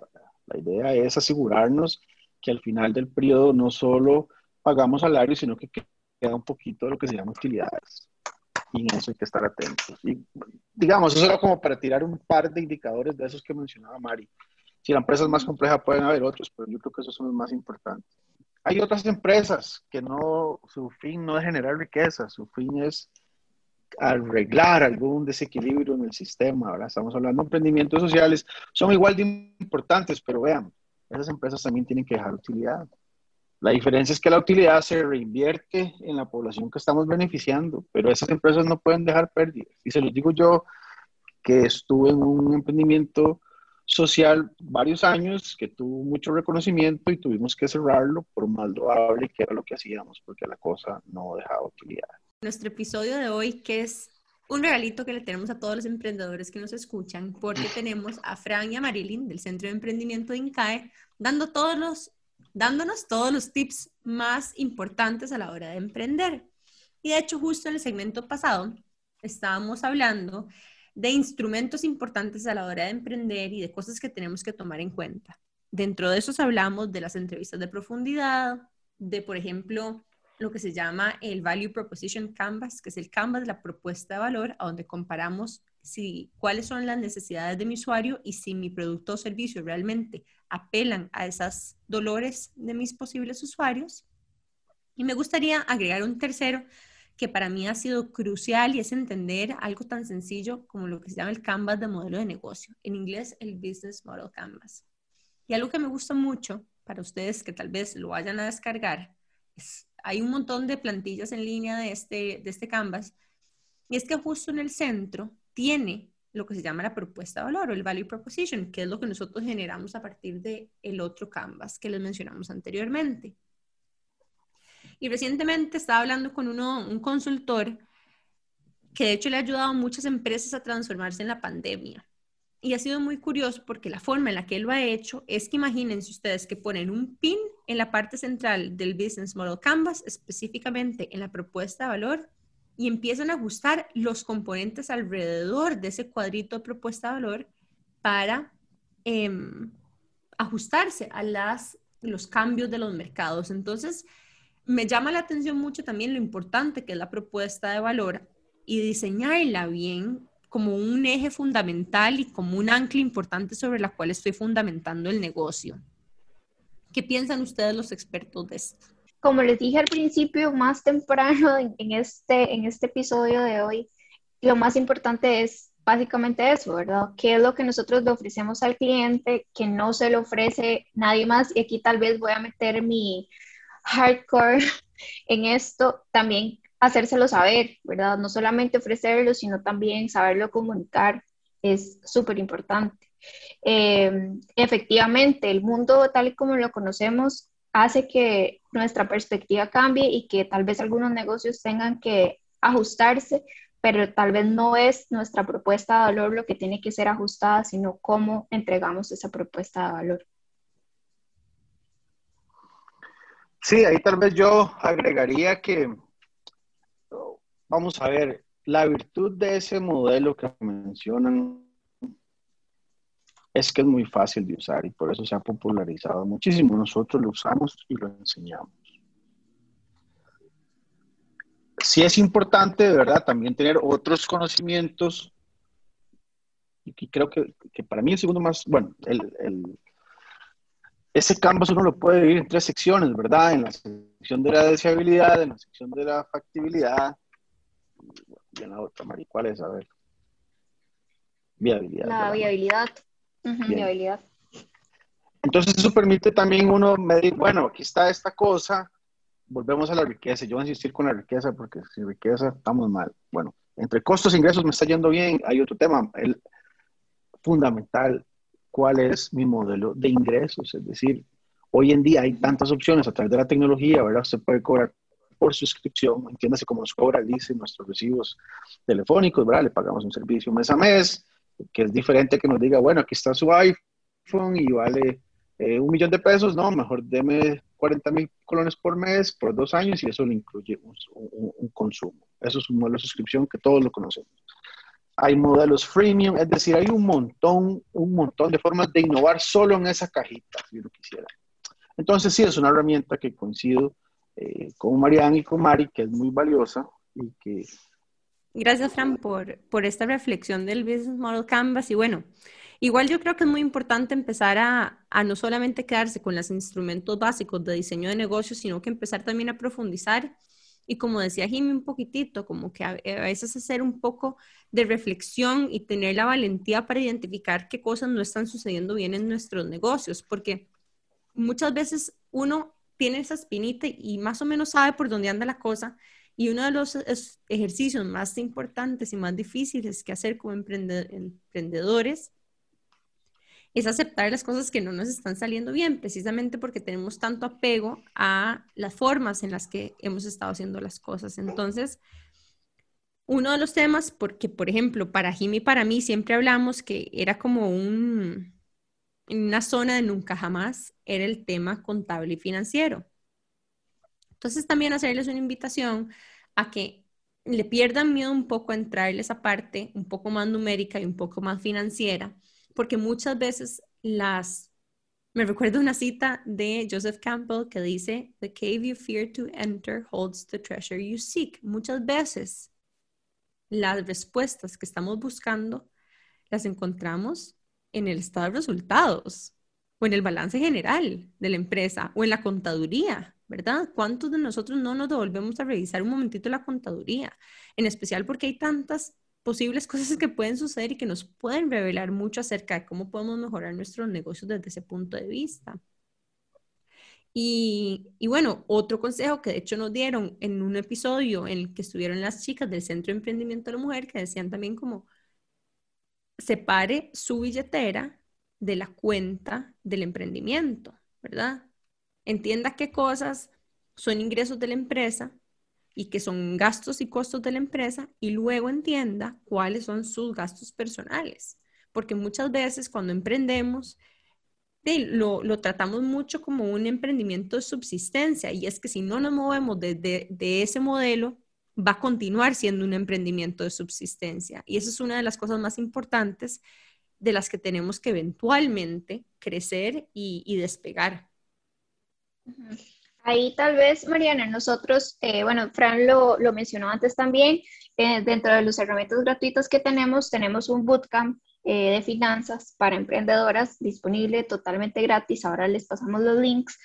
La idea es asegurarnos que al final del periodo no solo pagamos salario, sino que queda un poquito de lo que se llama utilidades. Y en eso hay que estar atentos. Y digamos, eso era como para tirar un par de indicadores de esos que mencionaba Mari. Si la empresa es más compleja, pueden haber otros, pero yo creo que esos son los más importantes. Hay otras empresas que no, su fin no es generar riqueza, su fin es arreglar algún desequilibrio en el sistema. Ahora estamos hablando de emprendimientos sociales, son igual de importantes, pero vean, esas empresas también tienen que dejar utilidad. La diferencia es que la utilidad se reinvierte en la población que estamos beneficiando, pero esas empresas no pueden dejar pérdidas. Y se los digo yo que estuve en un emprendimiento social varios años que tuvo mucho reconocimiento y tuvimos que cerrarlo por más loable que era lo que hacíamos, porque la cosa no dejaba utilidad. Nuestro episodio de hoy, que es un regalito que le tenemos a todos los emprendedores que nos escuchan, porque tenemos a Fran y a Marilyn del Centro de Emprendimiento de INCAE dando todos los, dándonos todos los tips más importantes a la hora de emprender. Y de hecho, justo en el segmento pasado estábamos hablando de instrumentos importantes a la hora de emprender y de cosas que tenemos que tomar en cuenta. Dentro de esos hablamos de las entrevistas de profundidad, de, por ejemplo, lo que se llama el Value Proposition Canvas, que es el canvas de la propuesta de valor, a donde comparamos si, cuáles son las necesidades de mi usuario y si mi producto o servicio realmente apelan a esos dolores de mis posibles usuarios. Y me gustaría agregar un tercero, que para mí ha sido crucial y es entender algo tan sencillo como lo que se llama el Canvas de modelo de negocio. En inglés, el Business Model Canvas. Y algo que me gusta mucho para ustedes que tal vez lo vayan a descargar, es, hay un montón de plantillas en línea de este, de este Canvas, y es que justo en el centro tiene lo que se llama la propuesta de valor o el value proposition, que es lo que nosotros generamos a partir del el otro Canvas que les mencionamos anteriormente. Y recientemente estaba hablando con uno, un consultor que de hecho le ha ayudado a muchas empresas a transformarse en la pandemia. Y ha sido muy curioso porque la forma en la que él lo ha hecho es que imagínense ustedes que ponen un pin en la parte central del Business Model Canvas, específicamente en la propuesta de valor, y empiezan a ajustar los componentes alrededor de ese cuadrito de propuesta de valor para em, ajustarse a las, los cambios de los mercados. Entonces, me llama la atención mucho también lo importante que es la propuesta de valor y diseñarla bien como un eje fundamental y como un ancla importante sobre la cual estoy fundamentando el negocio. ¿Qué piensan ustedes los expertos de esto? Como les dije al principio, más temprano en, este, en este episodio de hoy, lo más importante es básicamente eso, ¿verdad? ¿Qué es lo que nosotros le ofrecemos al cliente que no se le ofrece nadie más? Y aquí tal vez voy a meter mi, hardcore en esto, también hacérselo saber, ¿verdad? No solamente ofrecerlo, sino también saberlo comunicar es súper importante. Eh, efectivamente, el mundo tal y como lo conocemos hace que nuestra perspectiva cambie y que tal vez algunos negocios tengan que ajustarse, pero tal vez no es nuestra propuesta de valor lo que tiene que ser ajustada, sino cómo entregamos esa propuesta de valor. Sí, ahí tal vez yo agregaría que, vamos a ver, la virtud de ese modelo que mencionan es que es muy fácil de usar y por eso se ha popularizado muchísimo. Nosotros lo usamos y lo enseñamos. Sí es importante, de verdad, también tener otros conocimientos y creo que, para mí el segundo más, bueno, el ese canvas uno lo puede dividir en tres secciones, ¿verdad? En la sección de la deseabilidad, en la sección de la factibilidad y en la otra, Mari, ¿cuál es? A ver. Viabilidad. La viabilidad. viabilidad. Entonces eso permite también uno medir, bueno, aquí está esta cosa, volvemos a la riqueza. Yo voy a insistir con la riqueza porque sin riqueza estamos mal. Bueno, entre costos e ingresos me está yendo bien. Hay otro tema el, fundamental cuál es mi modelo de ingresos. Es decir, hoy en día hay tantas opciones a través de la tecnología, ¿verdad? Se puede cobrar por suscripción, entiéndase como nos cobra nuestros recibos telefónicos, ¿verdad? Le pagamos un servicio mes a mes, que es diferente que nos diga, bueno, aquí está su iPhone y vale eh, un millón de pesos, no, mejor deme 40 mil colones por mes por dos años y eso le incluye un, consumo. Eso es un modelo de suscripción que todos lo conocemos. Hay modelos freemium, es decir, hay un montón, un montón de formas de innovar solo en esa cajita, si uno quisiera. Entonces, sí, es una herramienta que coincido eh, con Marianne y con Mari, que es muy valiosa y que... Gracias, Fran, por, por esta reflexión del Business Model Canvas. Y bueno, igual yo creo que es muy importante empezar a, a no solamente quedarse con los instrumentos básicos de diseño de negocios, sino que empezar también a profundizar y como decía Jimmy un poquitito, como que a, veces hacer un poco de reflexión y tener la valentía para identificar qué cosas no están sucediendo bien en nuestros negocios, porque muchas veces uno tiene esa espinita y más o menos sabe por dónde anda la cosa. Y uno de los ejercicios más importantes y más difíciles que hacer como emprendedores es aceptar las cosas que no nos están saliendo bien, precisamente porque tenemos tanto apego a las formas en las que hemos estado haciendo las cosas. Entonces, uno de los temas, porque por ejemplo, para Jimmy y para mí siempre hablamos que era como un, una zona de nunca jamás, era el tema contable y financiero. Entonces, también hacerles una invitación a que le pierdan miedo un poco a entrarles esa parte un poco más numérica y un poco más financiera porque muchas veces las... Me recuerdo una cita de Joseph Campbell que dice, The cave you fear to enter holds the treasure you seek. Muchas veces las respuestas que estamos buscando las encontramos en el estado de resultados o en el balance general de la empresa o en la contaduría, ¿verdad? ¿Cuántos de nosotros no nos devolvemos a revisar un momentito la contaduría? En especial porque hay tantas posibles cosas que pueden suceder y que nos pueden revelar mucho acerca de cómo podemos mejorar nuestros negocios desde ese punto de vista. Y, y, bueno, otro consejo que de hecho nos dieron en un episodio en el que estuvieron las chicas del Centro de Emprendimiento de la Mujer, que decían también como, separe su billetera de la cuenta del emprendimiento, ¿verdad? Entienda qué cosas son ingresos de la empresa y que son gastos y costos de la empresa y luego entienda cuáles son sus gastos personales. Porque muchas veces cuando emprendemos, lo, lo, tratamos mucho como un emprendimiento de subsistencia y es que si no nos movemos de, de, ese modelo, va a continuar siendo un emprendimiento de subsistencia. Y eso es una de las cosas más importantes de las que tenemos que eventualmente crecer y, y despegar. Ahí tal vez, Mariana, nosotros, eh, bueno, Fran lo, mencionó antes también, eh, dentro de los herramientas gratuitas que tenemos, tenemos un bootcamp eh, de finanzas para emprendedoras disponible totalmente gratis. Ahora les pasamos los links.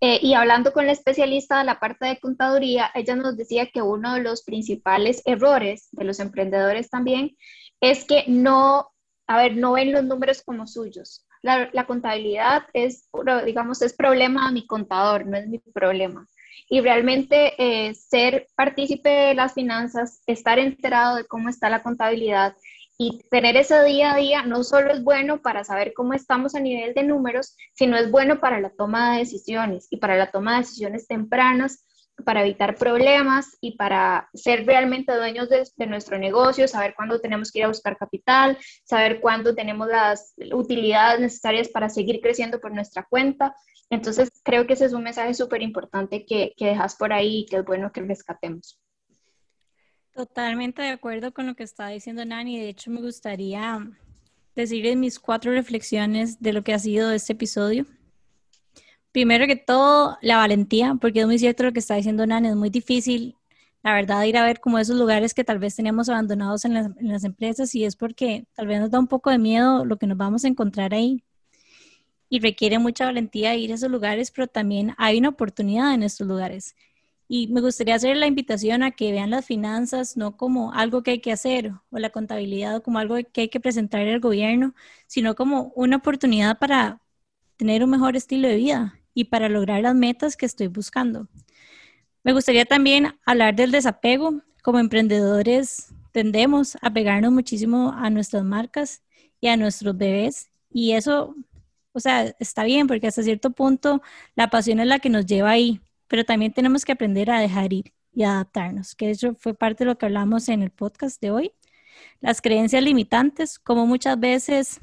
y hablando con la especialista de la parte de contaduría, ella nos decía que uno de los principales errores de los emprendedores también es que no, a ver, no ven los números como suyos la, contabilidad es, digamos, es problema de mi contador, no es mi problema. Y realmente eh, ser partícipe de las finanzas, estar enterado de cómo está la contabilidad y tener ese día a día no solo es bueno para saber cómo estamos a nivel de números, sino es bueno para la toma de decisiones y para la toma de decisiones tempranas para evitar problemas y para ser realmente dueños de, nuestro negocio, saber cuándo tenemos que ir a buscar capital, saber cuándo tenemos las utilidades necesarias para seguir creciendo por nuestra cuenta. Entonces, creo que ese es un mensaje súper importante que, que dejas por ahí y que es bueno que rescatemos. Totalmente de acuerdo con lo que está diciendo Nani. De hecho, me gustaría decirles mis cuatro reflexiones de lo que ha sido este episodio primero que todo, la valentía, porque es muy cierto lo que está diciendo Nan, es muy difícil, la verdad, ir a ver como esos lugares que tal vez teníamos abandonados en las, empresas y es porque tal vez nos da un poco de miedo lo que nos vamos a encontrar ahí. Y requiere mucha valentía ir a esos lugares, pero también hay una oportunidad en estos lugares. Y me gustaría hacer la invitación a que vean las finanzas no como algo que hay que hacer o la contabilidad como algo que hay que presentar al gobierno, sino como una oportunidad para tener un mejor estilo de vida y para lograr las metas que estoy buscando. Me gustaría también hablar del desapego. Como emprendedores tendemos a pegarnos muchísimo a nuestras marcas y a nuestros bebés Y eso, o sea, está bien porque hasta cierto punto la pasión es la que nos lleva ahí, pero también tenemos que aprender a dejar ir y adaptarnos, que eso fue parte de lo que hablamos en el podcast de hoy. Las creencias limitantes, como muchas veces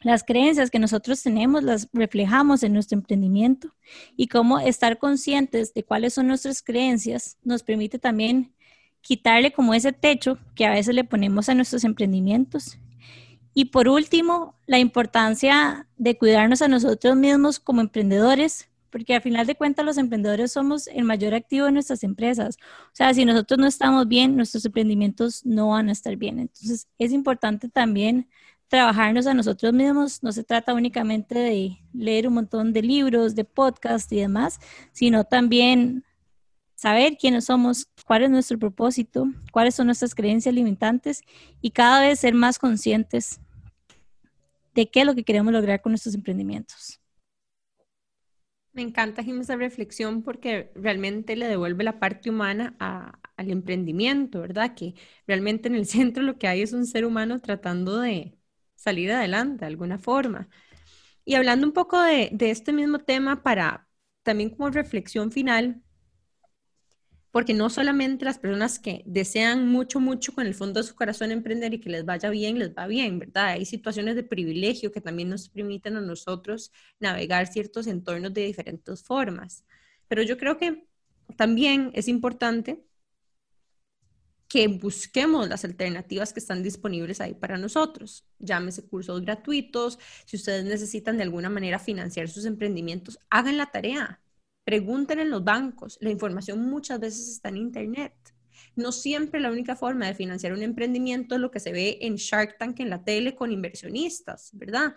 las creencias que nosotros tenemos las reflejamos en nuestro emprendimiento y cómo estar conscientes de cuáles son nuestras creencias nos permite también quitarle como ese techo que a veces le ponemos a nuestros emprendimientos. Y por último, la importancia de cuidarnos a nosotros mismos como emprendedores, porque al final de cuentas los emprendedores somos el mayor activo de nuestras empresas. O sea, si nosotros no estamos bien, nuestros emprendimientos no van a estar bien. Entonces, es importante también trabajarnos a nosotros mismos. No se trata únicamente de leer un montón de libros, de podcasts y demás, sino también saber quiénes somos, cuál es nuestro propósito, cuáles son nuestras creencias limitantes y cada vez ser más conscientes de qué es lo que queremos lograr con nuestros emprendimientos. Me encanta, Jim, esa reflexión porque realmente le devuelve la parte humana al emprendimiento, ¿verdad? Que realmente en el centro lo que hay es un ser humano tratando de, salir adelante de alguna forma. Y hablando un poco de, este mismo tema para también como reflexión final, porque no solamente las personas que desean mucho, mucho con el fondo de su corazón emprender y que les vaya bien, les va bien, ¿verdad? Hay situaciones de privilegio que también nos permiten a nosotros navegar ciertos entornos de diferentes formas. Pero yo creo que también es importante que busquemos las alternativas que están disponibles ahí para nosotros. Llámese cursos gratuitos. Si ustedes necesitan de alguna manera financiar sus emprendimientos, hagan la tarea. Pregunten en los bancos. La información muchas veces está en Internet. No siempre la única forma de financiar un emprendimiento es lo que se ve en Shark Tank en la tele con inversionistas, ¿verdad?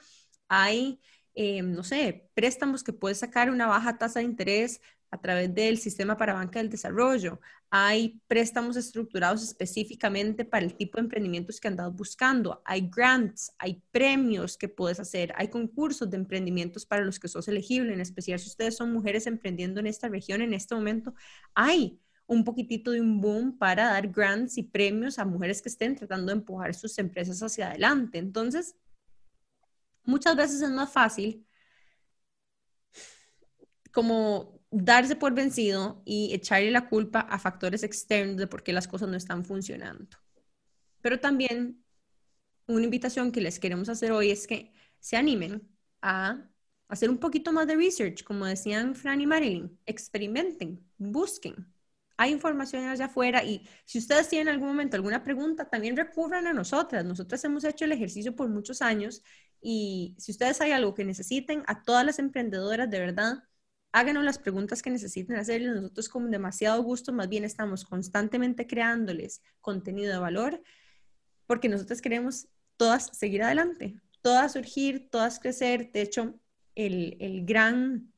Hay, eh, no sé, préstamos que puedes sacar una baja tasa de interés a través del sistema para banca del desarrollo. Hay préstamos estructurados específicamente para el tipo de emprendimientos que andas buscando. Hay grants, hay premios que puedes hacer, hay concursos de emprendimientos para los que sos elegible, en especial si ustedes son mujeres emprendiendo en esta región en este momento. Hay un poquitito de un boom para dar grants y premios a mujeres que estén tratando de empujar sus empresas hacia adelante. Entonces, muchas veces es más fácil como darse por vencido y echarle la culpa a factores externos de por qué las cosas no están funcionando. Pero también una invitación que les queremos hacer hoy es que se animen a hacer un poquito más de research, como decían Fran y Marilyn, experimenten, busquen. Hay información allá afuera y si ustedes tienen en algún momento alguna pregunta, también recurran a nosotras. Nosotras hemos hecho el ejercicio por muchos años y si ustedes hay algo que necesiten, a todas las emprendedoras de verdad, háganos las preguntas que necesiten hacerles. Nosotros con demasiado gusto, más bien estamos constantemente creándoles contenido de valor, porque nosotros queremos todas seguir adelante, todas surgir, todas crecer. De hecho, el, el gran,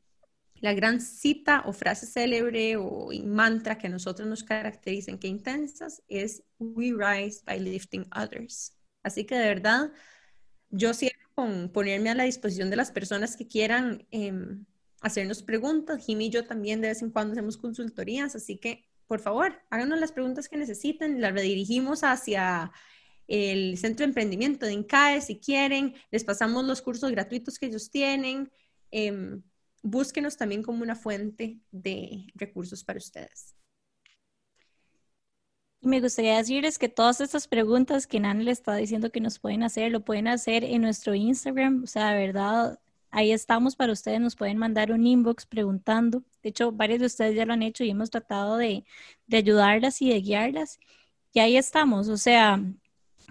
la gran cita o frase célebre o mantra que a nosotros nos caracterizan, que intensas, es We rise by lifting others. Así que de verdad, yo siento con ponerme a la disposición de las personas que quieran em, hacernos preguntas. Jimmy y yo también de vez en cuando hacemos consultorías, así que por favor, háganos las preguntas que necesiten, las redirigimos hacia el centro de emprendimiento de INCAE si quieren, les pasamos los cursos gratuitos que ellos tienen. Em, búsquenos también como una fuente de recursos para ustedes. Me gustaría decirles que todas estas preguntas que Nan le está diciendo que nos pueden hacer, lo pueden hacer en nuestro Instagram. O sea, de verdad, Ahí estamos para ustedes, nos pueden mandar un inbox preguntando. De hecho, varios de ustedes ya lo han hecho y hemos tratado de, ayudarlas y de guiarlas. Y ahí estamos. O sea,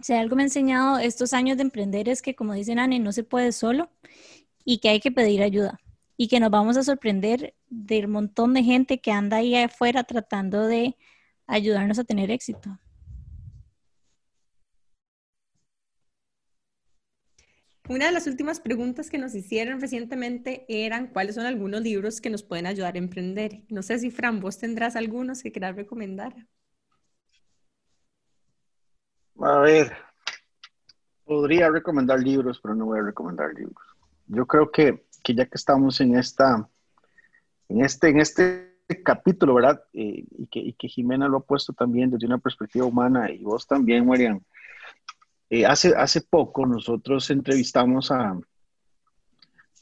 si algo me ha enseñado estos años de emprender es que, como dicen Anne, no se puede solo y que hay que pedir ayuda. Y que nos vamos a sorprender del montón de gente que anda ahí afuera tratando de ayudarnos a tener éxito. Una de las últimas preguntas que nos hicieron recientemente eran cuáles son algunos libros que nos pueden ayudar a emprender. No sé si Fran, vos tendrás algunos que quieras recomendar. A ver, podría recomendar libros, pero no voy a recomendar libros. Yo creo que, ya que estamos en esta, en este, en este capítulo, ¿verdad? Eh, y, que, y que Jimena lo ha puesto también desde una perspectiva humana y vos también, Marian, eh, hace, hace poco nosotros entrevistamos a,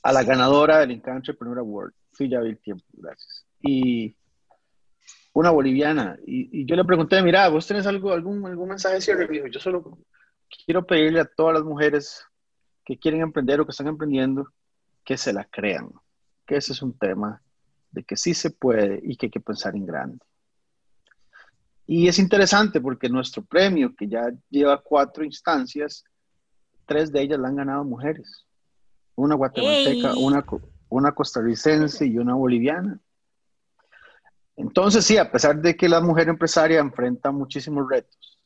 a la ganadora del Inca Entrepreneur Award. Sí, ya tiempo, gracias. Y una boliviana. Y, yo le pregunté, mira, ¿vos tenés algo, algún, algún mensaje de cierre? dijo, yo solo quiero pedirle a todas las mujeres que quieren emprender o que están emprendiendo que se la crean. Que ese es un tema de que sí se puede y que hay que pensar en grande. Y es interesante porque nuestro premio, que ya lleva cuatro instancias, tres de ellas la han ganado mujeres. Una guatemalteca, una, una costarricense y una boliviana. Entonces, sí, a pesar de que la mujer empresaria enfrenta muchísimos retos,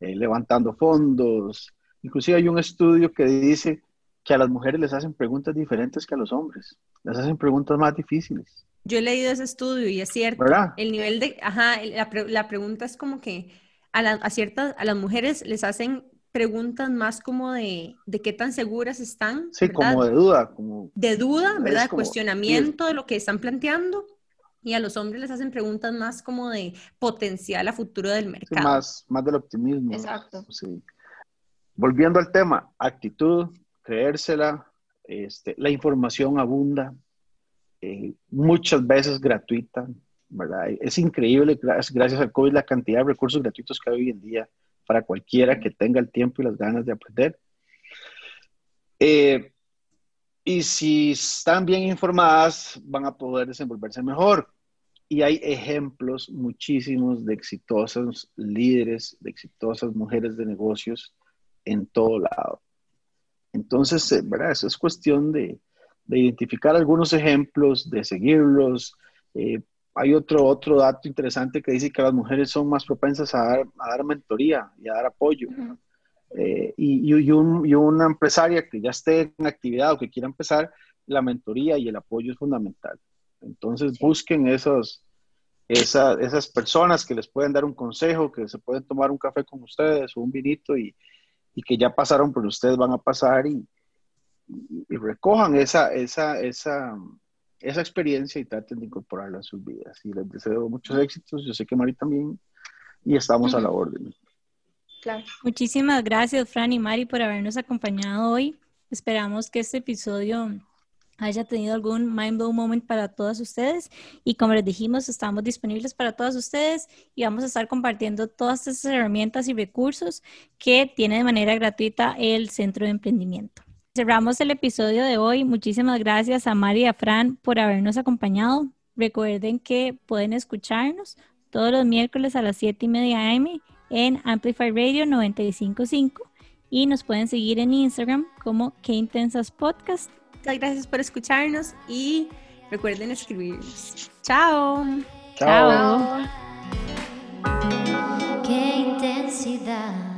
eh, levantando fondos, inclusive hay un estudio que dice que a las mujeres les hacen preguntas diferentes que a los hombres, les hacen preguntas más difíciles. Yo he leído ese estudio y es cierto. El nivel de, ajá, la, pregunta es como que a, a, ciertas, a las mujeres les hacen preguntas más como de, de qué tan seguras están. Sí, como de duda. Como, de duda, ¿verdad? Cuestionamiento de lo que están planteando. Y a los hombres les hacen preguntas más como de potencial a futuro del mercado. más, más del optimismo. Exacto. Volviendo al tema, actitud, creérsela, este, la información abunda, eh, muchas veces gratuita, ¿verdad? Es increíble, gracias al COVID, la cantidad de recursos gratuitos que hay hoy en día para cualquiera que tenga el tiempo y las ganas de aprender. Eh, y si están bien informadas, van a poder desenvolverse mejor. Y hay ejemplos muchísimos de exitosos líderes, de exitosas mujeres de negocios en todo lado. Entonces, eh, ¿verdad? Eso es cuestión de, identificar algunos ejemplos, de seguirlos. Eh, hay otro, otro dato interesante que dice que las mujeres son más propensas a dar, a dar mentoría y a dar apoyo. Eh, y, y, una empresaria que ya esté en actividad o que quiera empezar, la mentoría y el apoyo es fundamental. Entonces busquen esos, esas personas que les pueden dar un consejo, que se pueden tomar un café con ustedes o un vinito y, y que ya pasaron por ustedes, van a pasar y, y, recojan esa, esa, esa, esa experiencia y traten de incorporarla a sus vidas. Y les deseo muchos éxitos, yo sé que Mari también, y estamos a la orden. Muchísimas gracias, Fran y Mari, por habernos acompañado hoy. Esperamos que este episodio haya tenido algún mind blow moment para todas ustedes. Y como les dijimos, estamos disponibles para todas ustedes y vamos a estar compartiendo todas estas herramientas y recursos que tiene de manera gratuita el Centro de Emprendimiento cerramos el episodio de hoy. Muchísimas gracias a María Fran por habernos acompañado. Recuerden que pueden escucharnos todos los miércoles a las 7 y media AM en Amplify Radio 955 y nos pueden seguir en Instagram como Que Intensas Podcast. Muchas gracias por escucharnos y recuerden escribirnos. Chao. Chao. Qué intensidad.